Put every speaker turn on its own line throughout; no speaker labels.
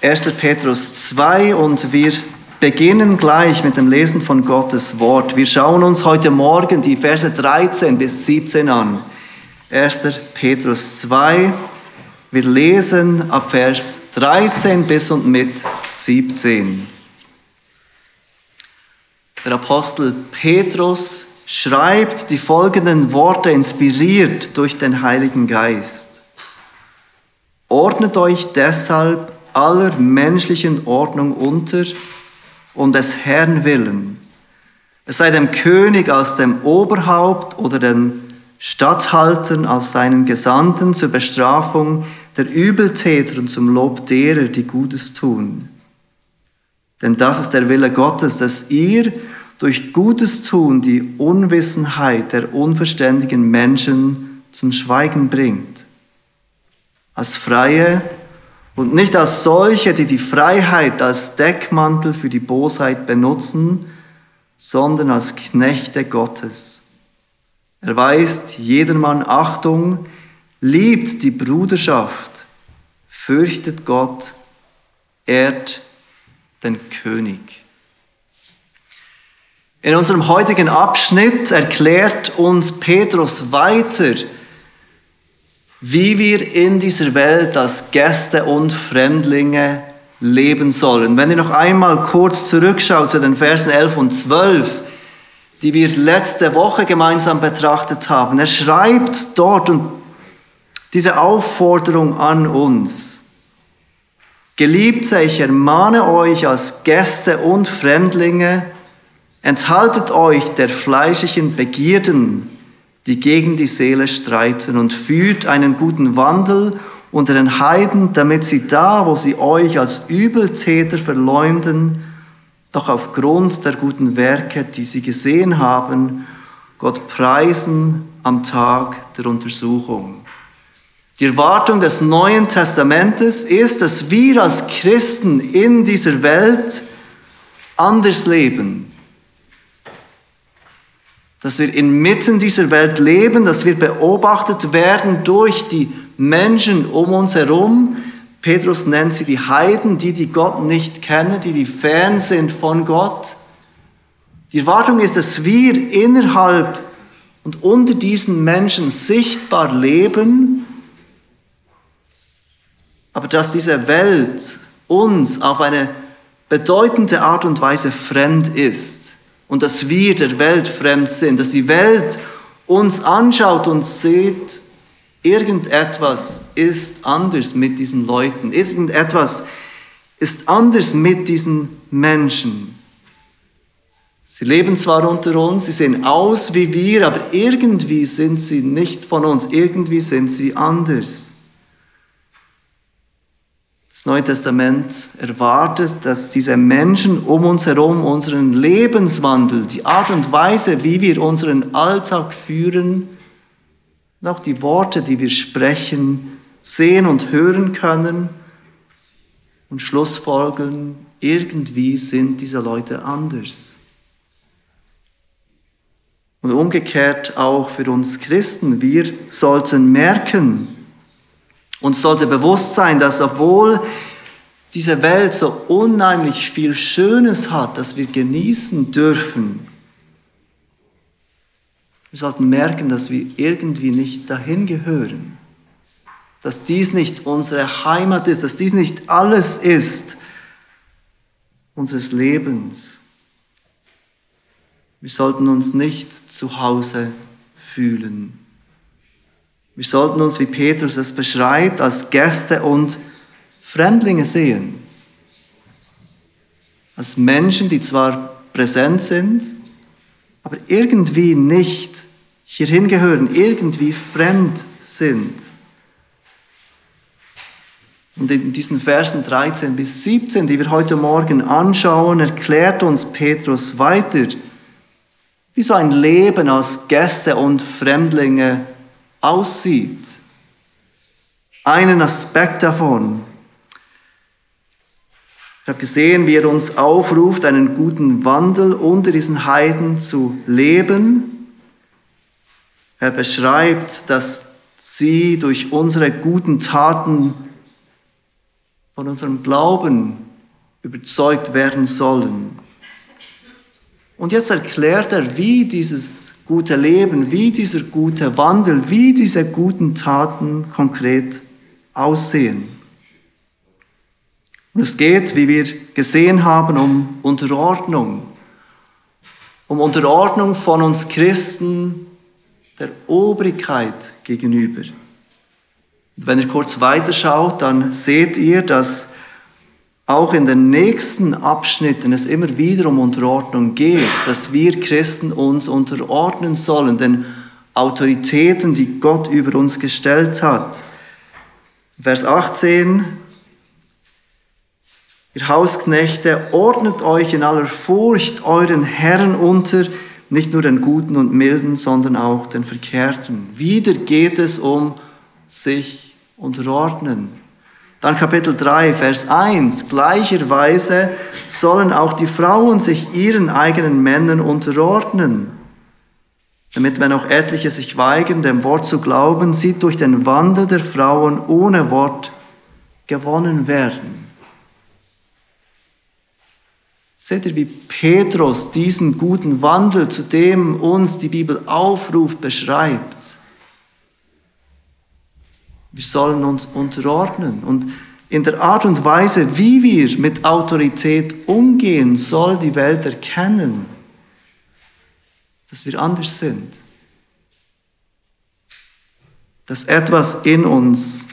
1. Petrus 2 und wir beginnen gleich mit dem Lesen von Gottes Wort. Wir schauen uns heute Morgen die Verse 13 bis 17 an. 1. Petrus 2, wir lesen ab Vers 13 bis und mit 17. Der Apostel Petrus schreibt die folgenden Worte inspiriert durch den Heiligen Geist. Ordnet euch deshalb aller menschlichen Ordnung unter und des Herrn willen. Es sei dem König als dem Oberhaupt oder den Statthaltern als seinen Gesandten zur Bestrafung der Übeltäter und zum Lob derer, die Gutes tun. Denn das ist der Wille Gottes, dass ihr durch Gutes tun die Unwissenheit der unverständigen Menschen zum Schweigen bringt. Als Freie und nicht als solche, die die Freiheit als Deckmantel für die Bosheit benutzen, sondern als Knechte Gottes. Er weist jedermann Achtung, liebt die Bruderschaft, fürchtet Gott, ehrt den König. In unserem heutigen Abschnitt erklärt uns Petrus weiter, wie wir in dieser Welt als Gäste und Fremdlinge leben sollen. Wenn ihr noch einmal kurz zurückschaut zu den Versen 11 und 12, die wir letzte Woche gemeinsam betrachtet haben, er schreibt dort und diese Aufforderung an uns. Geliebte, ich ermahne euch als Gäste und Fremdlinge, enthaltet euch der fleischlichen Begierden, die gegen die Seele streiten und führt einen guten Wandel unter den Heiden, damit sie da, wo sie euch als Übeltäter verleumden, doch aufgrund der guten Werke, die sie gesehen haben, Gott preisen am Tag der Untersuchung. Die Erwartung des Neuen Testamentes ist, dass wir als Christen in dieser Welt anders leben, dass wir inmitten dieser Welt leben, dass wir beobachtet werden durch die Menschen um uns herum. Petrus nennt sie die Heiden, die, die Gott nicht kennen, die, die fern sind von Gott. Die Erwartung ist, dass wir innerhalb und unter diesen Menschen sichtbar leben, aber dass diese Welt uns auf eine bedeutende Art und Weise fremd ist und dass wir der Welt fremd sind, dass die Welt uns anschaut und sieht, irgendetwas ist anders mit diesen Leuten, irgendetwas ist anders mit diesen Menschen. Sie leben zwar unter uns, sie sehen aus wie wir, aber irgendwie sind sie nicht von uns, irgendwie sind sie anders. Das Neue Testament erwartet, dass diese Menschen um uns herum unseren Lebenswandel, die Art und Weise, wie wir unseren Alltag führen, und auch die Worte, die wir sprechen, sehen und hören können und Schlussfolgern, irgendwie sind diese Leute anders. Und umgekehrt auch für uns Christen, wir sollten merken, uns sollte bewusst sein, dass obwohl diese Welt so unheimlich viel Schönes hat, das wir genießen dürfen, wir sollten merken, dass wir irgendwie nicht dahin gehören. Dass dies nicht unsere Heimat ist, dass dies nicht alles ist unseres Lebens. Wir sollten uns nicht zu Hause fühlen. Wir sollten uns, wie Petrus es beschreibt, als Gäste und Fremdlinge sehen. Als Menschen, die zwar präsent sind, aber irgendwie nicht hierhin gehören, irgendwie fremd sind. Und in diesen Versen 13 bis 17, die wir heute Morgen anschauen, erklärt uns Petrus weiter, wie so ein Leben als Gäste und Fremdlinge aussieht. Einen Aspekt davon. Ich habe gesehen, wie er uns aufruft, einen guten Wandel unter diesen Heiden zu leben. Er beschreibt, dass sie durch unsere guten Taten von unserem Glauben überzeugt werden sollen. Und jetzt erklärt er, wie dieses gute Leben, wie dieser gute Wandel, wie diese guten Taten konkret aussehen. Und es geht, wie wir gesehen haben, um Unterordnung. Um Unterordnung von uns Christen der Obrigkeit gegenüber. Und wenn ihr kurz weiterschaut, dann seht ihr, dass auch in den nächsten Abschnitten es immer wieder um Unterordnung geht, dass wir Christen uns unterordnen sollen, den Autoritäten, die Gott über uns gestellt hat. Vers 18, ihr Hausknechte, ordnet euch in aller Furcht euren Herren unter, nicht nur den Guten und Milden, sondern auch den Verkehrten. Wieder geht es um sich unterordnen. Dann Kapitel 3, Vers 1. Gleicherweise sollen auch die Frauen sich ihren eigenen Männern unterordnen, damit, wenn auch etliche sich weigern, dem Wort zu glauben, sie durch den Wandel der Frauen ohne Wort gewonnen werden. Seht ihr, wie Petrus diesen guten Wandel, zu dem uns die Bibel aufruft, beschreibt? Wir sollen uns unterordnen. Und in der Art und Weise, wie wir mit Autorität umgehen, soll die Welt erkennen, dass wir anders sind. Dass etwas in uns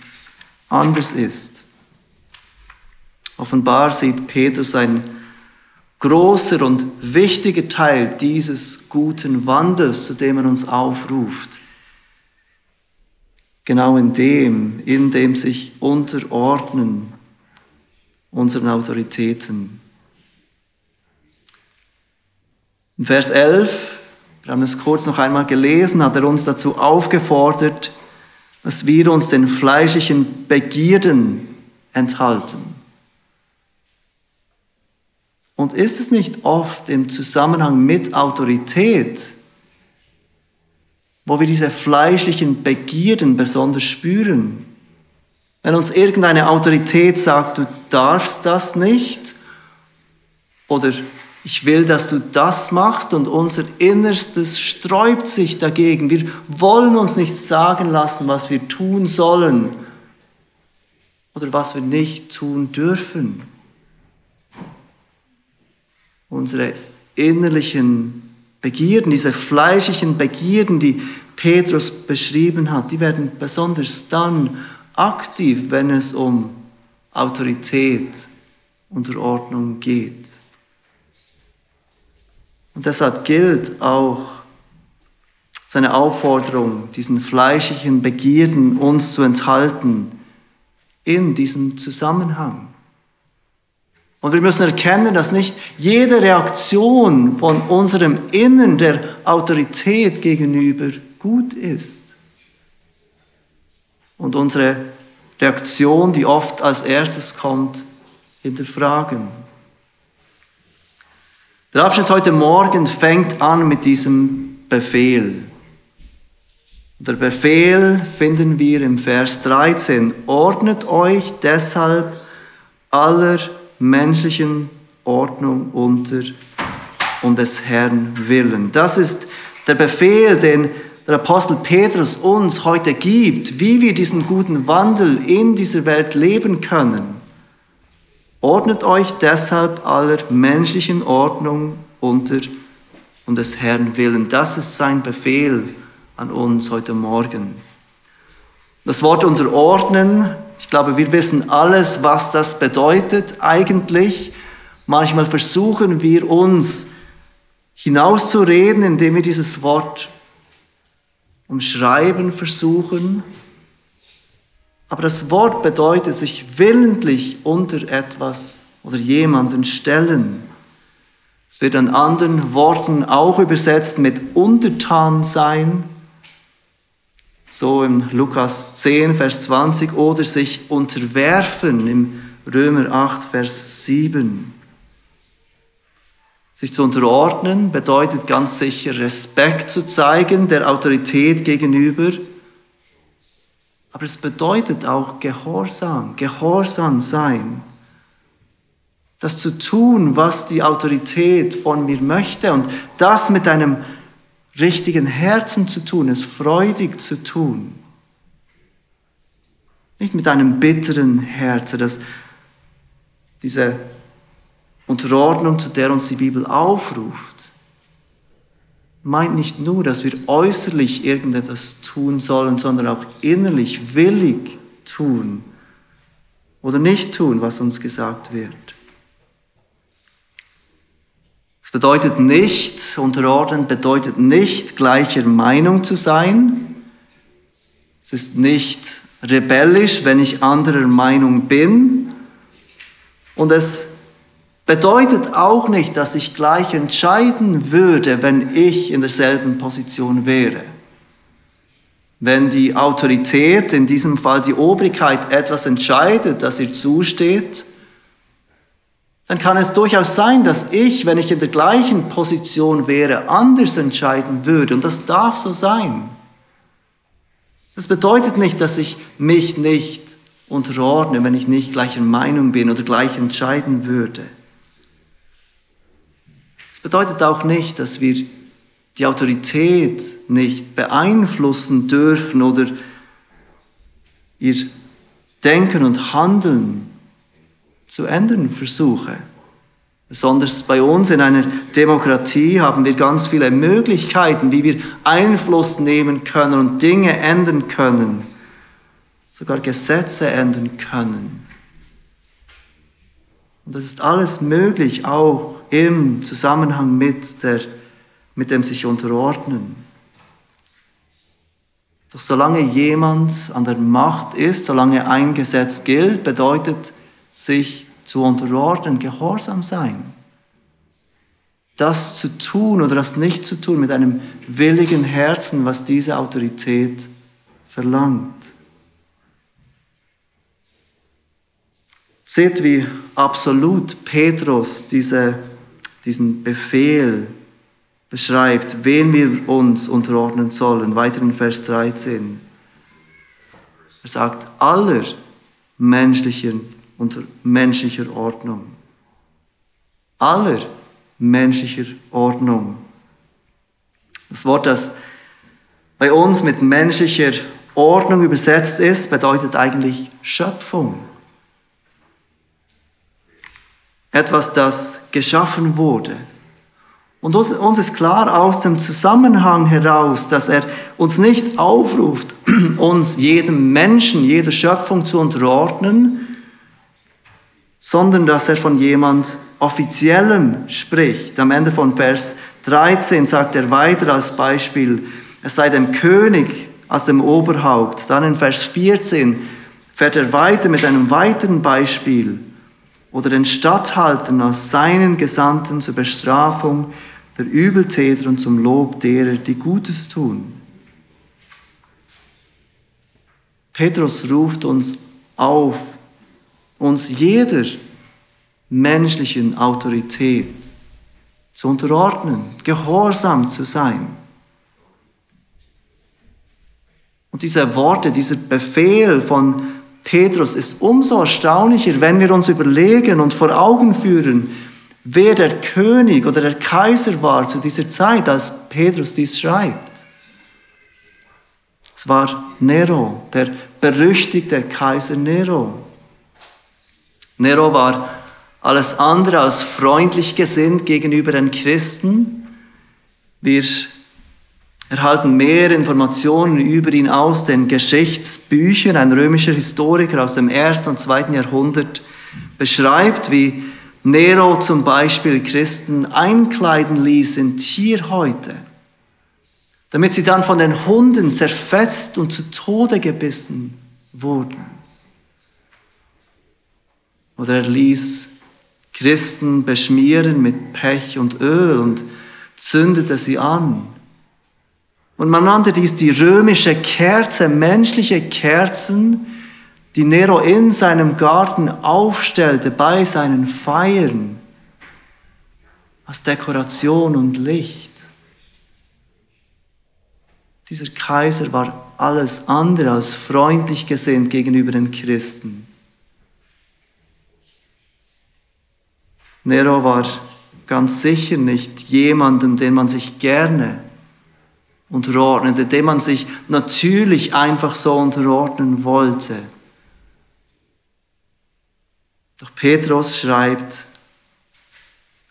anders ist. Offenbar sieht Petrus ein großer und wichtiger Teil dieses guten Wandels, zu dem er uns aufruft genau in dem, in dem sich unterordnen unseren Autoritäten. In Vers 11, wir haben es kurz noch einmal gelesen, hat er uns dazu aufgefordert, dass wir uns den fleischlichen Begierden enthalten. Und ist es nicht oft im Zusammenhang mit Autorität, wo wir diese fleischlichen Begierden besonders spüren. Wenn uns irgendeine Autorität sagt, du darfst das nicht, oder ich will, dass du das machst und unser Innerstes sträubt sich dagegen. Wir wollen uns nicht sagen lassen, was wir tun sollen oder was wir nicht tun dürfen. Unsere innerlichen Begierden, diese fleischlichen Begierden, die Petrus beschrieben hat, die werden besonders dann aktiv, wenn es um Autorität, Unterordnung geht. Und deshalb gilt auch seine Aufforderung, diesen fleischlichen Begierden uns zu enthalten in diesem Zusammenhang. Und wir müssen erkennen, dass nicht jede Reaktion von unserem Innen der Autorität gegenüber gut ist. Und unsere Reaktion, die oft als erstes kommt, hinterfragen. Der Abschnitt heute Morgen fängt an mit diesem Befehl. Der Befehl finden wir im Vers 13. Ordnet euch deshalb aller menschlichen Ordnung unter und des Herrn willen. Das ist der Befehl, den der Apostel Petrus uns heute gibt, wie wir diesen guten Wandel in dieser Welt leben können. Ordnet euch deshalb aller menschlichen Ordnung unter und des Herrn willen. Das ist sein Befehl an uns heute Morgen. Das Wort unterordnen ich glaube, wir wissen alles, was das bedeutet eigentlich. Manchmal versuchen wir uns hinauszureden, indem wir dieses Wort umschreiben versuchen. Aber das Wort bedeutet sich willentlich unter etwas oder jemanden stellen. Es wird an anderen Worten auch übersetzt mit untertan sein so im Lukas 10, Vers 20, oder sich unterwerfen im Römer 8, Vers 7. Sich zu unterordnen bedeutet ganz sicher Respekt zu zeigen der Autorität gegenüber, Aber es bedeutet auch Gehorsam, Gehorsam sein. Das zu tun, was die Autorität von mir möchte und das mit einem richtigen Herzen zu tun, es freudig zu tun. Nicht mit einem bitteren Herzen, das diese Unterordnung, zu der uns die Bibel aufruft, meint nicht nur, dass wir äußerlich irgendetwas tun sollen, sondern auch innerlich willig tun oder nicht tun, was uns gesagt wird. Es bedeutet nicht, unterordnen bedeutet nicht, gleicher Meinung zu sein. Es ist nicht rebellisch, wenn ich anderer Meinung bin. Und es bedeutet auch nicht, dass ich gleich entscheiden würde, wenn ich in derselben Position wäre. Wenn die Autorität, in diesem Fall die Obrigkeit, etwas entscheidet, das ihr zusteht, dann kann es durchaus sein, dass ich, wenn ich in der gleichen Position wäre, anders entscheiden würde. Und das darf so sein. Das bedeutet nicht, dass ich mich nicht unterordne, wenn ich nicht gleicher Meinung bin oder gleich entscheiden würde bedeutet auch nicht, dass wir die Autorität nicht beeinflussen dürfen oder ihr Denken und Handeln zu ändern versuche. Besonders bei uns in einer Demokratie haben wir ganz viele Möglichkeiten, wie wir Einfluss nehmen können und Dinge ändern können, sogar Gesetze ändern können. Und das ist alles möglich, auch im Zusammenhang mit, der, mit dem sich unterordnen. Doch solange jemand an der Macht ist, solange ein Gesetz gilt, bedeutet sich zu unterordnen, gehorsam sein. Das zu tun oder das nicht zu tun mit einem willigen Herzen, was diese Autorität verlangt. Seht, wie absolut Petrus diese, diesen Befehl beschreibt, wen wir uns unterordnen sollen. Weiter in Vers 13. Er sagt, aller menschlicher, unter menschlicher Ordnung. Aller menschlicher Ordnung. Das Wort, das bei uns mit menschlicher Ordnung übersetzt ist, bedeutet eigentlich Schöpfung etwas, das geschaffen wurde. Und uns ist klar aus dem Zusammenhang heraus, dass er uns nicht aufruft, uns jedem Menschen, jeder Schöpfung zu unterordnen, sondern dass er von jemand Offiziellem spricht. Am Ende von Vers 13 sagt er weiter als Beispiel, es sei dem König als dem Oberhaupt. Dann in Vers 14 fährt er weiter mit einem weiteren Beispiel oder den Statthaltern als seinen Gesandten zur Bestrafung der Übeltäter und zum Lob derer, die Gutes tun. Petrus ruft uns auf, uns jeder menschlichen Autorität zu unterordnen, gehorsam zu sein. Und diese Worte, dieser Befehl von Petrus ist umso erstaunlicher, wenn wir uns überlegen und vor Augen führen, wer der König oder der Kaiser war zu dieser Zeit, als Petrus dies schreibt. Es war Nero, der berüchtigte Kaiser Nero. Nero war alles andere als freundlich gesinnt gegenüber den Christen. Wir erhalten mehr Informationen über ihn aus den Geschichtsbüchern. Ein römischer Historiker aus dem ersten und zweiten Jahrhundert beschreibt, wie Nero zum Beispiel Christen einkleiden ließ in Tierhäute, damit sie dann von den Hunden zerfetzt und zu Tode gebissen wurden. Oder er ließ Christen beschmieren mit Pech und Öl und zündete sie an und man nannte dies die römische Kerze, menschliche Kerzen, die Nero in seinem Garten aufstellte bei seinen Feiern als Dekoration und Licht. Dieser Kaiser war alles andere als freundlich gesinnt gegenüber den Christen. Nero war ganz sicher nicht jemandem, den man sich gerne unterordnete, dem man sich natürlich einfach so unterordnen wollte. Doch Petrus schreibt,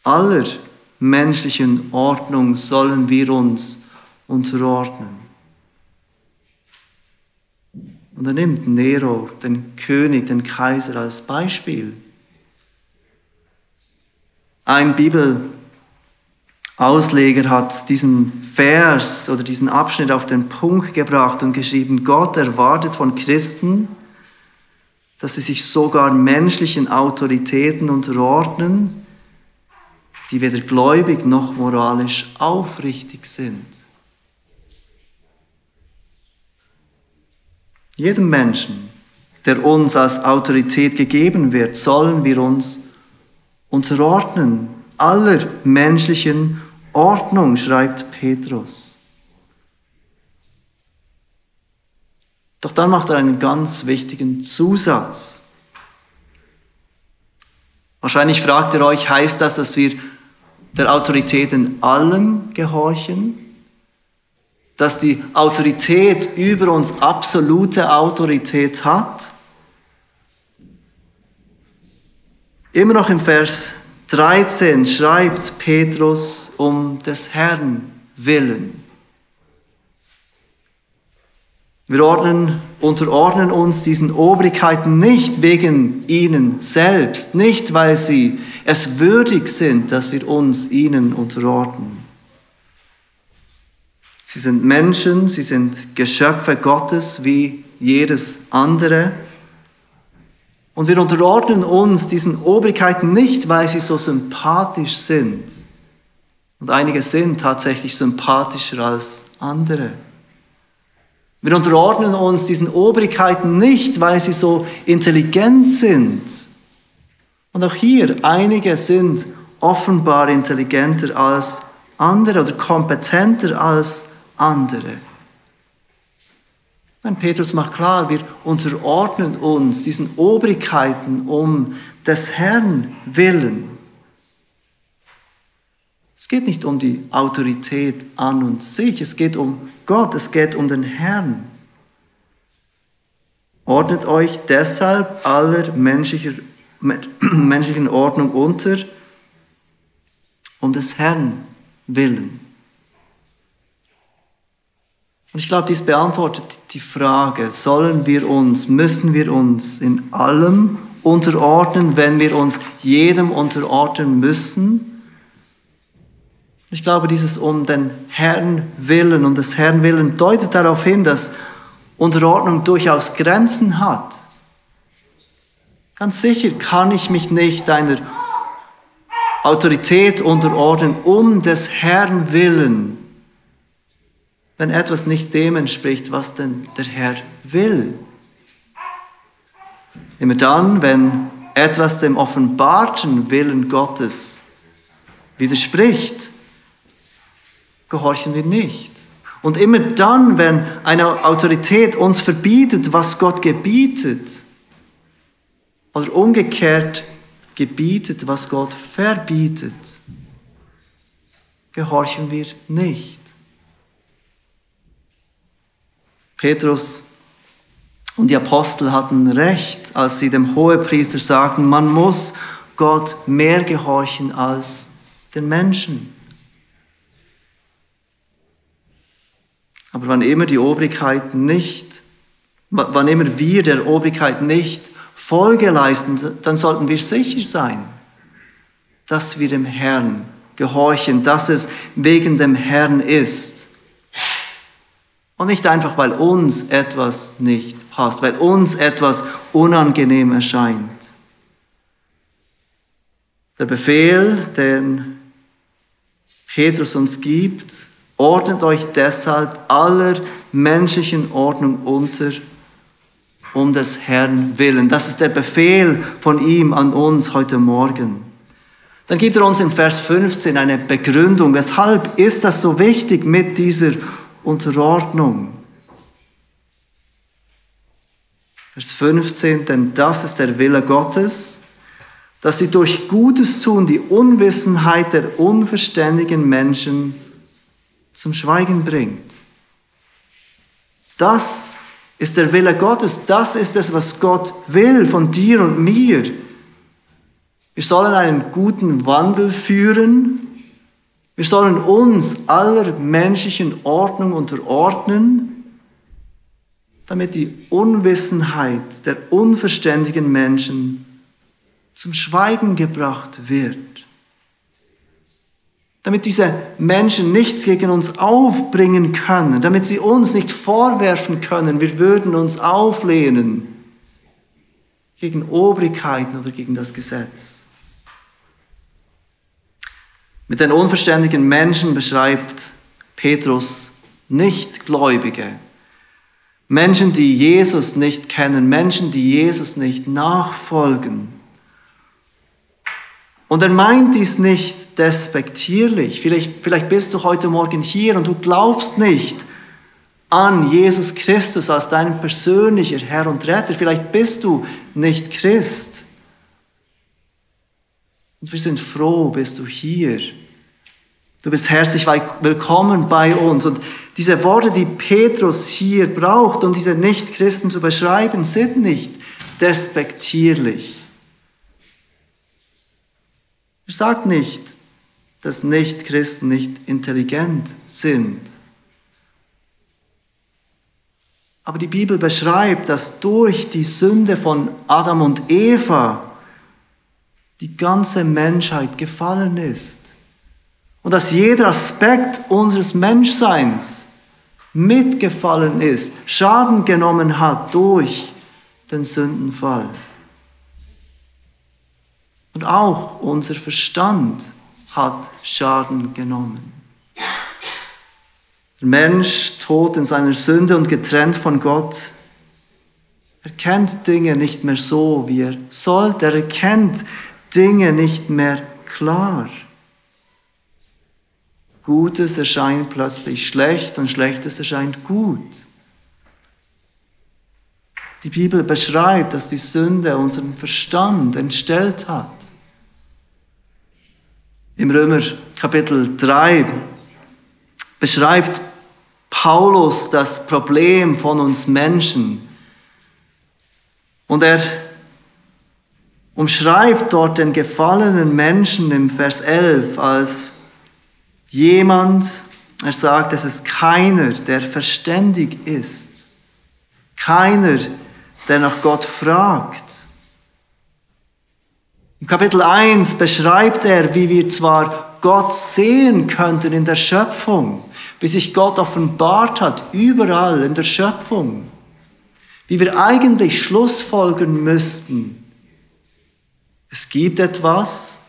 aller menschlichen Ordnung sollen wir uns unterordnen. Und er nimmt Nero, den König, den Kaiser, als Beispiel. Ein Bibelausleger hat diesen Vers oder diesen Abschnitt auf den Punkt gebracht und geschrieben, Gott erwartet von Christen, dass sie sich sogar menschlichen Autoritäten unterordnen, die weder gläubig noch moralisch aufrichtig sind. Jedem Menschen, der uns als Autorität gegeben wird, sollen wir uns unterordnen, aller menschlichen Ordnung, schreibt Petrus. Doch dann macht er einen ganz wichtigen Zusatz. Wahrscheinlich fragt ihr euch, heißt das, dass wir der Autorität in allem gehorchen? Dass die Autorität über uns absolute Autorität hat? Immer noch im Vers 13 schreibt Petrus um des Herrn willen. Wir ordnen, unterordnen uns diesen Obrigkeiten nicht wegen ihnen selbst, nicht weil sie es würdig sind, dass wir uns ihnen unterordnen. Sie sind Menschen, sie sind Geschöpfe Gottes wie jedes andere. Und wir unterordnen uns diesen Obrigkeiten nicht, weil sie so sympathisch sind. Und einige sind tatsächlich sympathischer als andere. Wir unterordnen uns diesen Obrigkeiten nicht, weil sie so intelligent sind. Und auch hier, einige sind offenbar intelligenter als andere oder kompetenter als andere. Wenn Petrus macht klar, wir unterordnen uns diesen Obrigkeiten um des Herrn willen. Es geht nicht um die Autorität an und sich, es geht um Gott, es geht um den Herrn. Ordnet euch deshalb aller menschlicher, menschlichen Ordnung unter, um des Herrn willen. Und ich glaube, dies beantwortet die Frage, sollen wir uns, müssen wir uns in allem unterordnen, wenn wir uns jedem unterordnen müssen? Ich glaube, dieses um den Herrn willen, um des Herrn willen deutet darauf hin, dass Unterordnung durchaus Grenzen hat. Ganz sicher kann ich mich nicht einer Autorität unterordnen, um des Herrn willen, wenn etwas nicht dem entspricht, was denn der Herr will. Immer dann, wenn etwas dem offenbarten Willen Gottes widerspricht, gehorchen wir nicht. Und immer dann, wenn eine Autorität uns verbietet, was Gott gebietet, oder umgekehrt gebietet, was Gott verbietet, gehorchen wir nicht. Petrus und die Apostel hatten recht, als sie dem Hohepriester sagten, man muss Gott mehr gehorchen als den Menschen. Aber wann immer die Obrigkeit nicht, wann immer wir der Obrigkeit nicht Folge leisten, dann sollten wir sicher sein, dass wir dem Herrn gehorchen, dass es wegen dem Herrn ist. Und nicht einfach, weil uns etwas nicht passt, weil uns etwas unangenehm erscheint. Der Befehl, den Petrus uns gibt, Ordnet euch deshalb aller menschlichen Ordnung unter, um des Herrn willen. Das ist der Befehl von ihm an uns heute Morgen. Dann gibt er uns in Vers 15 eine Begründung. Weshalb ist das so wichtig mit dieser Unterordnung? Vers 15, denn das ist der Wille Gottes, dass sie durch Gutes tun die Unwissenheit der unverständigen Menschen zum Schweigen bringt. Das ist der Wille Gottes, das ist es, was Gott will von dir und mir. Wir sollen einen guten Wandel führen, wir sollen uns aller menschlichen Ordnung unterordnen, damit die Unwissenheit der unverständigen Menschen zum Schweigen gebracht wird. Damit diese Menschen nichts gegen uns aufbringen können, damit sie uns nicht vorwerfen können, wir würden uns auflehnen gegen Obrigkeiten oder gegen das Gesetz. Mit den unverständigen Menschen beschreibt Petrus Nichtgläubige. Menschen, die Jesus nicht kennen, Menschen, die Jesus nicht nachfolgen. Und er meint dies nicht despektierlich. Vielleicht, vielleicht bist du heute Morgen hier und du glaubst nicht an Jesus Christus als dein persönlicher Herr und Retter. Vielleicht bist du nicht Christ. Und wir sind froh, bist du hier. Du bist herzlich willkommen bei uns. Und diese Worte, die Petrus hier braucht, um diese Nichtchristen zu beschreiben, sind nicht despektierlich. Er sagt nicht, dass Nichtchristen nicht intelligent sind. Aber die Bibel beschreibt, dass durch die Sünde von Adam und Eva die ganze Menschheit gefallen ist. Und dass jeder Aspekt unseres Menschseins mitgefallen ist, Schaden genommen hat durch den Sündenfall. Und auch unser Verstand hat Schaden genommen. Der Mensch, tot in seiner Sünde und getrennt von Gott, erkennt Dinge nicht mehr so, wie er sollte. Er erkennt Dinge nicht mehr klar. Gutes erscheint plötzlich schlecht und Schlechtes erscheint gut. Die Bibel beschreibt, dass die Sünde unseren Verstand entstellt hat. Im Römer Kapitel 3 beschreibt Paulus das Problem von uns Menschen. Und er umschreibt dort den gefallenen Menschen im Vers 11 als jemand, er sagt, es ist keiner, der verständig ist. Keiner, der nach Gott fragt. Im Kapitel 1 beschreibt er, wie wir zwar Gott sehen könnten in der Schöpfung, wie sich Gott offenbart hat, überall in der Schöpfung, wie wir eigentlich Schlussfolgern müssten. Es gibt etwas,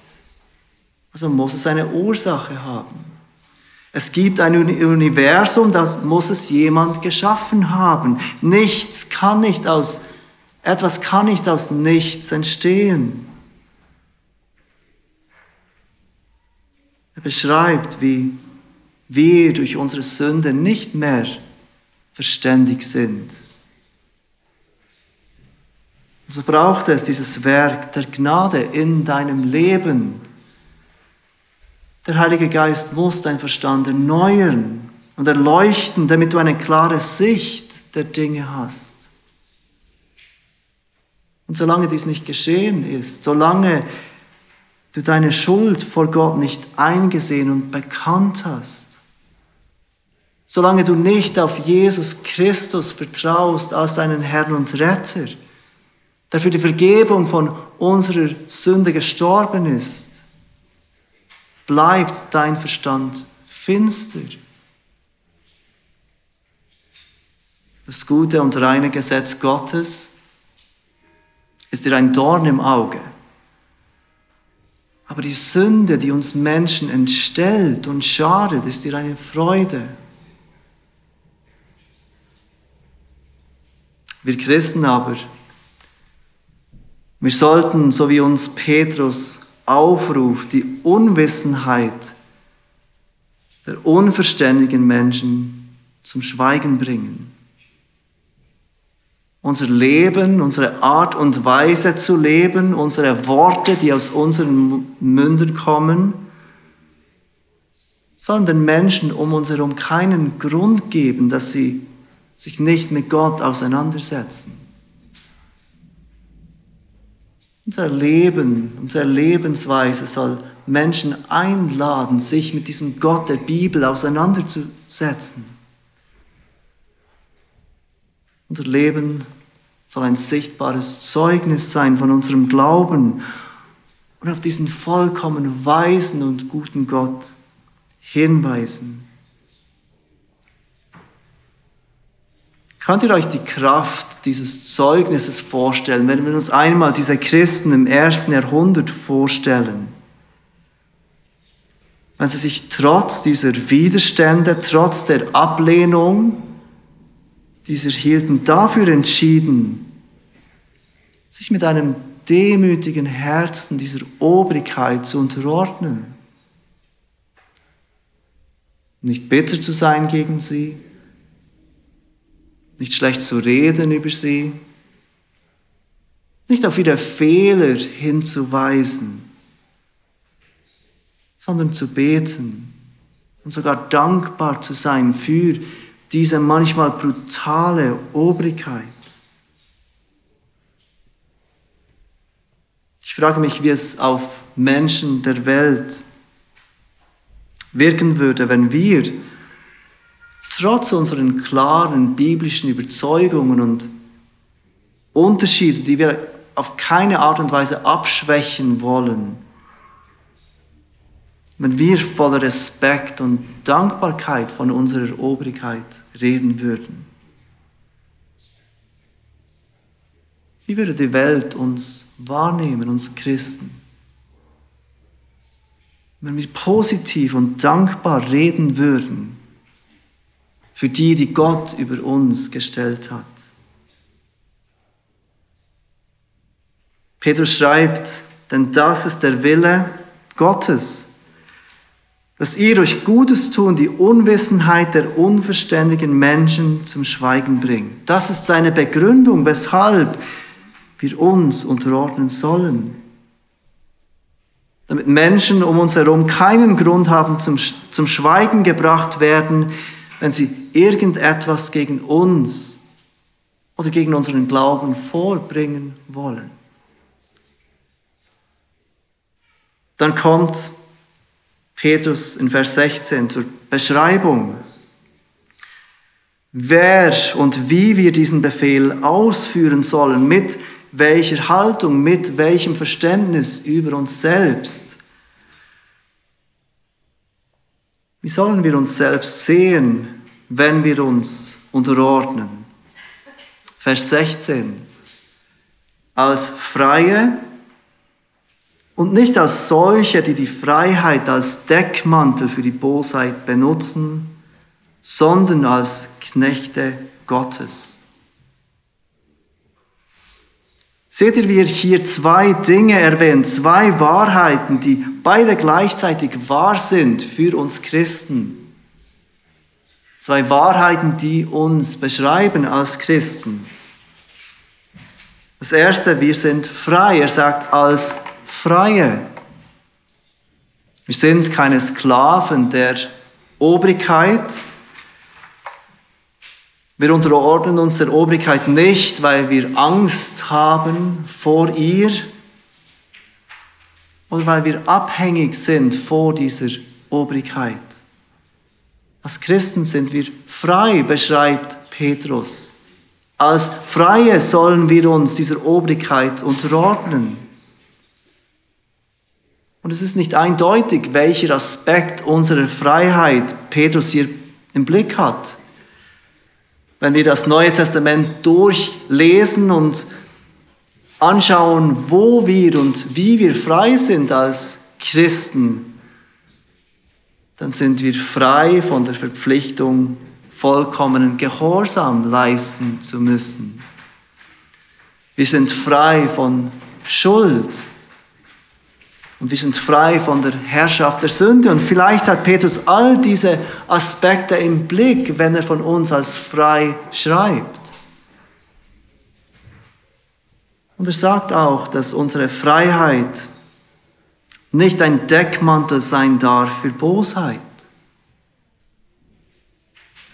also muss es eine Ursache haben. Es gibt ein Universum, das muss es jemand geschaffen haben. Nichts kann nicht aus, etwas kann nicht aus nichts entstehen. Er beschreibt, wie wir durch unsere Sünde nicht mehr verständig sind. Und so braucht es dieses Werk der Gnade in deinem Leben, der Heilige Geist muss dein Verstand erneuern und erleuchten, damit du eine klare Sicht der Dinge hast. Und solange dies nicht geschehen ist, solange du deine Schuld vor Gott nicht eingesehen und bekannt hast, solange du nicht auf Jesus Christus vertraust als deinen Herrn und Retter, der für die Vergebung von unserer Sünde gestorben ist, bleibt dein Verstand finster. Das gute und reine Gesetz Gottes ist dir ein Dorn im Auge. Aber die Sünde, die uns Menschen entstellt und schadet, ist dir eine Freude. Wir Christen aber, wir sollten, so wie uns Petrus aufruft, die Unwissenheit der unverständigen Menschen zum Schweigen bringen. unser Leben, unsere Art und Weise zu leben, unsere Worte, die aus unseren Mündern kommen, sollen den Menschen um uns herum keinen Grund geben, dass sie sich nicht mit Gott auseinandersetzen. Unser Leben, unsere Lebensweise soll Menschen einladen, sich mit diesem Gott der Bibel auseinanderzusetzen. Unser Leben soll ein sichtbares Zeugnis sein von unserem Glauben und auf diesen vollkommen weisen und guten Gott hinweisen. Könnt ihr euch die Kraft dieses Zeugnisses vorstellen, wenn wir uns einmal diese Christen im ersten Jahrhundert vorstellen? Wenn sie sich trotz dieser Widerstände, trotz der Ablehnung, die sie dafür entschieden, sich mit einem demütigen Herzen dieser Obrigkeit zu unterordnen nicht bitter zu sein gegen sie, nicht schlecht zu reden über sie, nicht auf ihre Fehler hinzuweisen, sondern zu beten und sogar dankbar zu sein für diese manchmal brutale Obrigkeit. Ich frage mich, wie es auf Menschen der Welt wirken würde, wenn wir trotz unseren klaren biblischen Überzeugungen und Unterschiede, die wir auf keine Art und Weise abschwächen wollen, wenn wir voller Respekt und Dankbarkeit von unserer Obrigkeit reden würden. Wie würde die Welt uns wahrnehmen, uns Christen? wenn wir positiv und dankbar reden würden für die, die Gott über uns gestellt hat. Petrus schreibt, denn das ist der Wille Gottes, dass ihr durch Gutes tun die Unwissenheit der unverständigen Menschen zum Schweigen bringt. Das ist seine Begründung, weshalb wir uns unterordnen sollen damit Menschen um uns herum keinen Grund haben zum, zum Schweigen gebracht werden, wenn sie irgendetwas gegen uns oder gegen unseren Glauben vorbringen wollen. Dann kommt Petrus in Vers 16 zur Beschreibung, wer und wie wir diesen Befehl ausführen sollen mit welcher Haltung, mit welchem Verständnis über uns selbst. Wie sollen wir uns selbst sehen, wenn wir uns unterordnen? Vers 16. Als Freie und nicht als solche, die die Freiheit als Deckmantel für die Bosheit benutzen, sondern als Knechte Gottes. Seht ihr, wie er hier zwei Dinge erwähnt, zwei Wahrheiten, die beide gleichzeitig wahr sind für uns Christen. Zwei Wahrheiten, die uns beschreiben als Christen. Das erste, wir sind frei. Er sagt als Freie. Wir sind keine Sklaven der Obrigkeit, wir unterordnen uns der Obrigkeit nicht, weil wir Angst haben vor ihr oder weil wir abhängig sind vor dieser Obrigkeit. Als Christen sind wir frei, beschreibt Petrus. Als Freie sollen wir uns dieser Obrigkeit unterordnen. Und es ist nicht eindeutig, welcher Aspekt unserer Freiheit Petrus hier im Blick hat wenn wir das Neue Testament durchlesen und anschauen, wo wir und wie wir frei sind als Christen, dann sind wir frei von der Verpflichtung, vollkommenen Gehorsam leisten zu müssen. Wir sind frei von Schuld und wir sind frei von der Herrschaft der Sünde. Und vielleicht hat Petrus all diese Aspekte im Blick, wenn er von uns als frei schreibt. Und er sagt auch, dass unsere Freiheit nicht ein Deckmantel sein darf für Bosheit.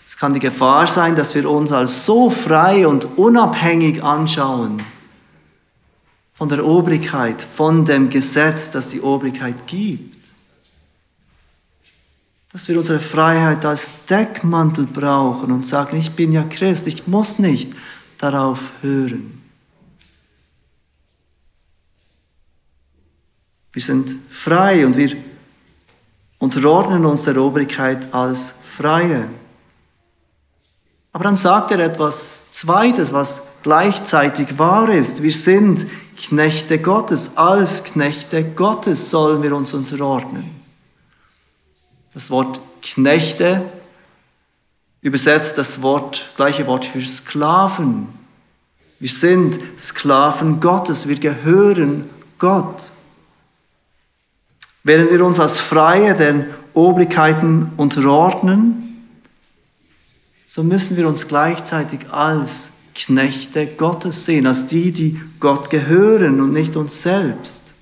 Es kann die Gefahr sein, dass wir uns als so frei und unabhängig anschauen von der Obrigkeit, von dem Gesetz, das die Obrigkeit gibt. Dass wir unsere Freiheit als Deckmantel brauchen und sagen, ich bin ja Christ, ich muss nicht darauf hören. Wir sind frei und wir unterordnen uns der Obrigkeit als Freie. Aber dann sagt er etwas Zweites, was gleichzeitig wahr ist. Wir sind Knechte Gottes. Als Knechte Gottes sollen wir uns unterordnen. Das Wort Knechte übersetzt das Wort, gleiche Wort für Sklaven. Wir sind Sklaven Gottes. Wir gehören Gott. Während wir uns als Freie den Obrigkeiten unterordnen, so müssen wir uns gleichzeitig als Knechte Gottes sehen, als die, die Gott gehören und nicht uns selbst.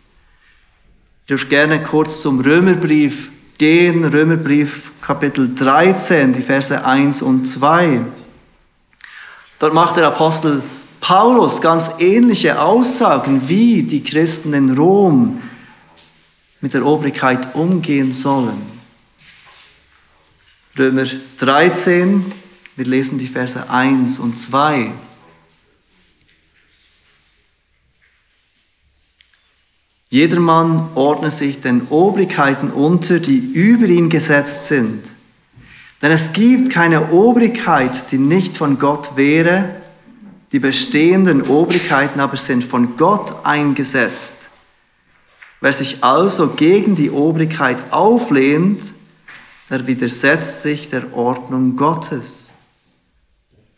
Ich dürfte gerne kurz zum Römerbrief gehen, Römerbrief Kapitel 13, die Verse 1 und 2. Dort macht der Apostel Paulus ganz ähnliche Aussagen wie die Christen in Rom mit der Obrigkeit umgehen sollen. Römer 13, wir lesen die Verse 1 und 2. Jedermann ordne sich den Obrigkeiten unter, die über ihn gesetzt sind. Denn es gibt keine Obrigkeit, die nicht von Gott wäre, die bestehenden Obrigkeiten aber sind von Gott eingesetzt. Wer sich also gegen die Obrigkeit auflehnt, der widersetzt sich der Ordnung Gottes.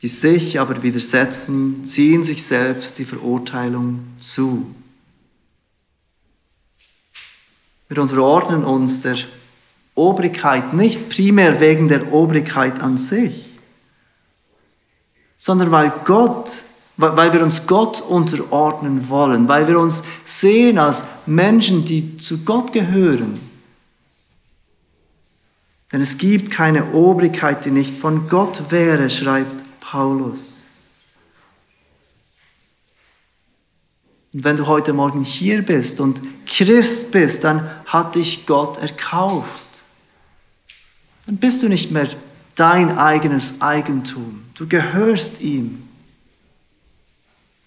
Die sich aber widersetzen, ziehen sich selbst die Verurteilung zu. Wir unterordnen uns der Obrigkeit nicht primär wegen der Obrigkeit an sich, sondern weil Gott weil wir uns Gott unterordnen wollen, weil wir uns sehen als Menschen, die zu Gott gehören. Denn es gibt keine Obrigkeit, die nicht von Gott wäre, schreibt Paulus. Und wenn du heute Morgen hier bist und Christ bist, dann hat dich Gott erkauft. Dann bist du nicht mehr dein eigenes Eigentum. Du gehörst ihm.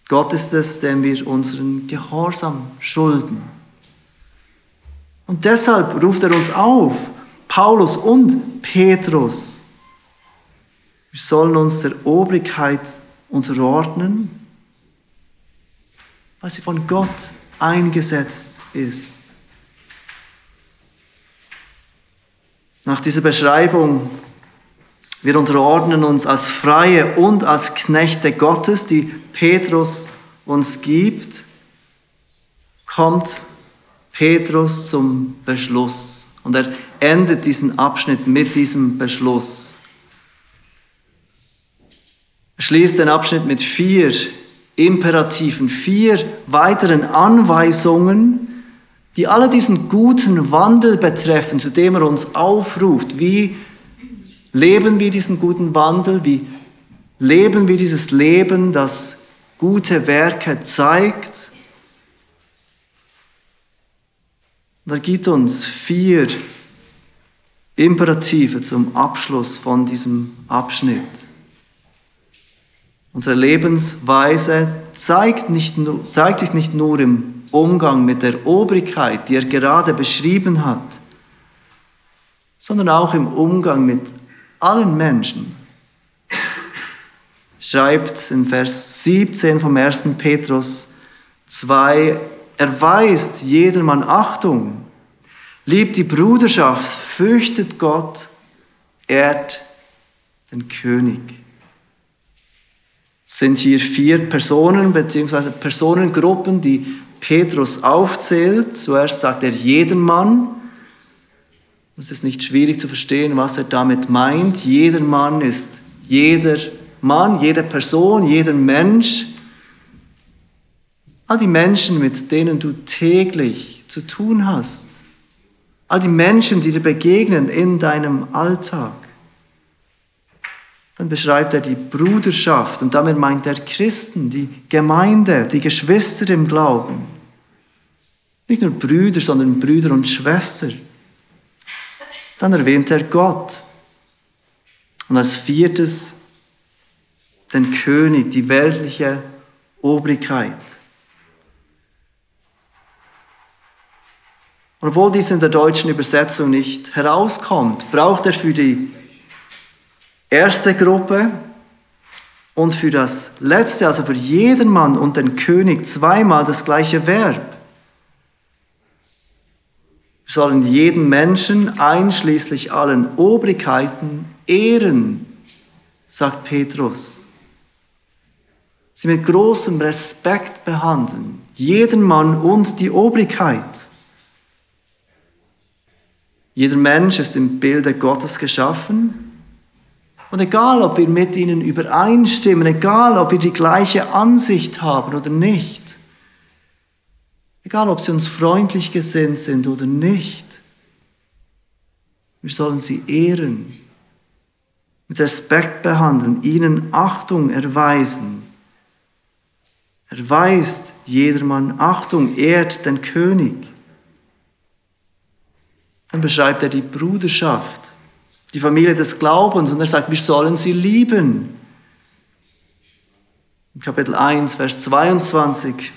Gott ist es, dem wir unseren Gehorsam schulden. Und deshalb ruft er uns auf, Paulus und Petrus. Wir sollen uns der Obrigkeit unterordnen, weil sie von Gott eingesetzt ist. Nach dieser Beschreibung wir unterordnen uns als Freie und als Knechte Gottes, die Petrus uns gibt, kommt Petrus zum Beschluss. Und er endet diesen Abschnitt mit diesem Beschluss. Er schließt den Abschnitt mit vier Imperativen, vier weiteren Anweisungen, die alle diesen guten Wandel betreffen, zu dem er uns aufruft, wie Leben wir diesen guten Wandel? Wie leben wir dieses Leben, das gute Werke zeigt? Und er gibt uns vier Imperative zum Abschluss von diesem Abschnitt. Unsere Lebensweise zeigt, nicht nur, zeigt sich nicht nur im Umgang mit der Obrigkeit, die er gerade beschrieben hat, sondern auch im Umgang mit allen Menschen. Schreibt in Vers 17 vom 1. Petrus 2, erweist jedermann Achtung, liebt die Bruderschaft, fürchtet Gott, ehrt den König. Sind hier vier Personen bzw. Personengruppen, die Petrus aufzählt. Zuerst sagt er jeden Mann, es ist nicht schwierig zu verstehen, was er damit meint. Jeder Mann ist jeder Mann, jede Person, jeder Mensch. all die Menschen, mit denen du täglich zu tun hast, all die Menschen, die dir begegnen in deinem Alltag. Dann beschreibt er die Bruderschaft und damit meint er Christen, die Gemeinde, die Geschwister im Glauben. Nicht nur Brüder, sondern Brüder und Schwester. Dann erwähnt er Gott. Und als viertes den König, die weltliche Obrigkeit. obwohl dies in der deutschen Übersetzung nicht herauskommt, braucht er für die erste Gruppe und für das letzte, also für jeden Mann und den König, zweimal das gleiche Verb. Wir sollen jeden Menschen, einschließlich allen Obrigkeiten, ehren, sagt Petrus. Sie mit großem Respekt behandeln, jeden Mann und die Obrigkeit. Jeder Mensch ist im Bilde Gottes geschaffen. Und egal, ob wir mit ihnen übereinstimmen, egal, ob wir die gleiche Ansicht haben oder nicht, egal, ob sie uns freundlich gesinnt sind oder nicht, wir sollen sie ehren, mit Respekt behandeln, ihnen Achtung erweisen. Erweist jedermann Achtung, ehrt den König. Dann beschreibt er die Bruderschaft, die Familie des Glaubens und er sagt, wir sollen sie lieben. In Kapitel 1, Vers 22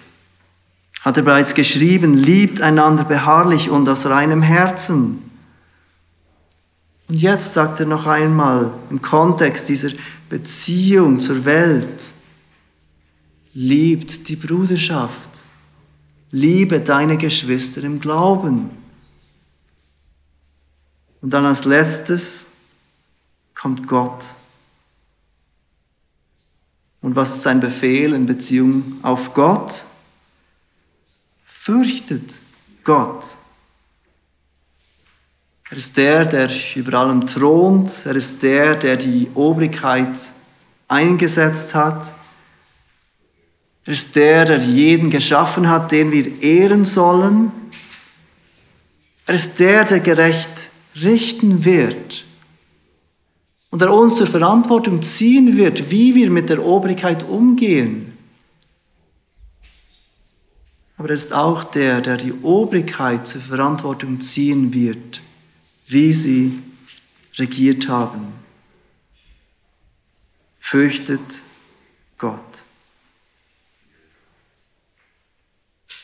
hat er bereits geschrieben, liebt einander beharrlich und aus reinem Herzen. Und jetzt sagt er noch einmal im Kontext dieser Beziehung zur Welt, liebt die Bruderschaft, liebe deine Geschwister im Glauben. Und dann als letztes kommt Gott. Und was ist sein Befehl in Beziehung auf Gott? Fürchtet Gott. Er ist der, der über allem thront. Er ist der, der die Obrigkeit eingesetzt hat. Er ist der, der jeden geschaffen hat, den wir ehren sollen. Er ist der, der gerecht richten wird und er uns zur Verantwortung ziehen wird, wie wir mit der Obrigkeit umgehen. Aber er ist auch der, der die Obrigkeit zur Verantwortung ziehen wird, wie sie regiert haben. Fürchtet Gott.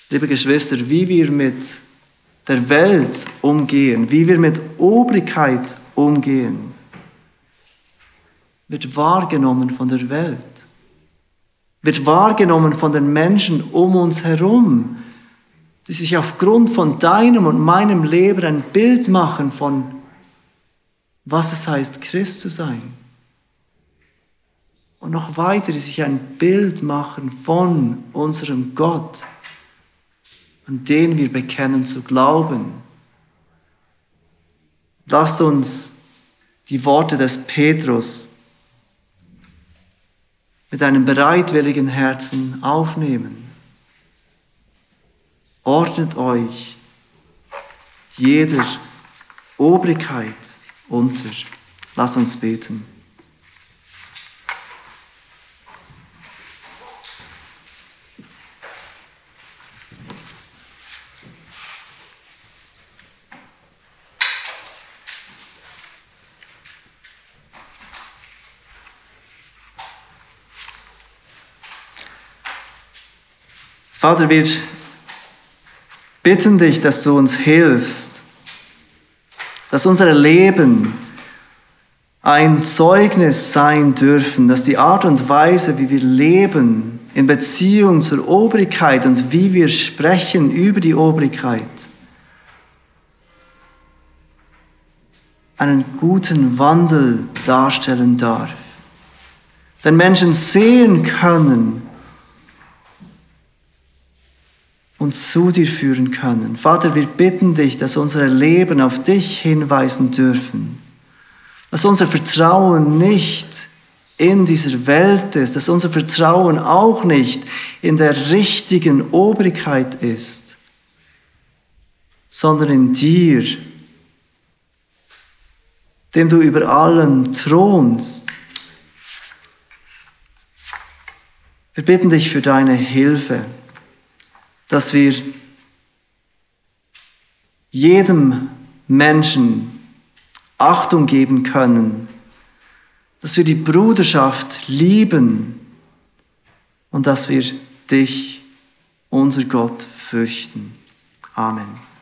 Liebe Geschwister, wie wir mit der Welt umgehen, wie wir mit Obrigkeit umgehen, wird wahrgenommen von der Welt, wird wahrgenommen von den Menschen um uns herum, die sich aufgrund von deinem und meinem Leben ein Bild machen von, was es heißt, Christ zu sein. Und noch weiter, die sich ein Bild machen von unserem Gott an den wir bekennen zu glauben. Lasst uns die Worte des Petrus mit einem bereitwilligen Herzen aufnehmen. Ordnet euch jeder Obrigkeit unter. Lasst uns beten. Vater, wir bitten dich, dass du uns hilfst, dass unser Leben ein Zeugnis sein dürfen, dass die Art und Weise, wie wir leben, in Beziehung zur Obrigkeit und wie wir sprechen über die Obrigkeit, einen guten Wandel darstellen darf. Denn Menschen sehen können, uns zu dir führen können. Vater, wir bitten dich, dass unsere Leben auf dich hinweisen dürfen, dass unser Vertrauen nicht in dieser Welt ist, dass unser Vertrauen auch nicht in der richtigen Obrigkeit ist, sondern in dir, dem du über allem thronst. Wir bitten dich für deine Hilfe, dass wir jedem Menschen Achtung geben können, dass wir die Bruderschaft lieben und dass wir dich, unser Gott, fürchten. Amen.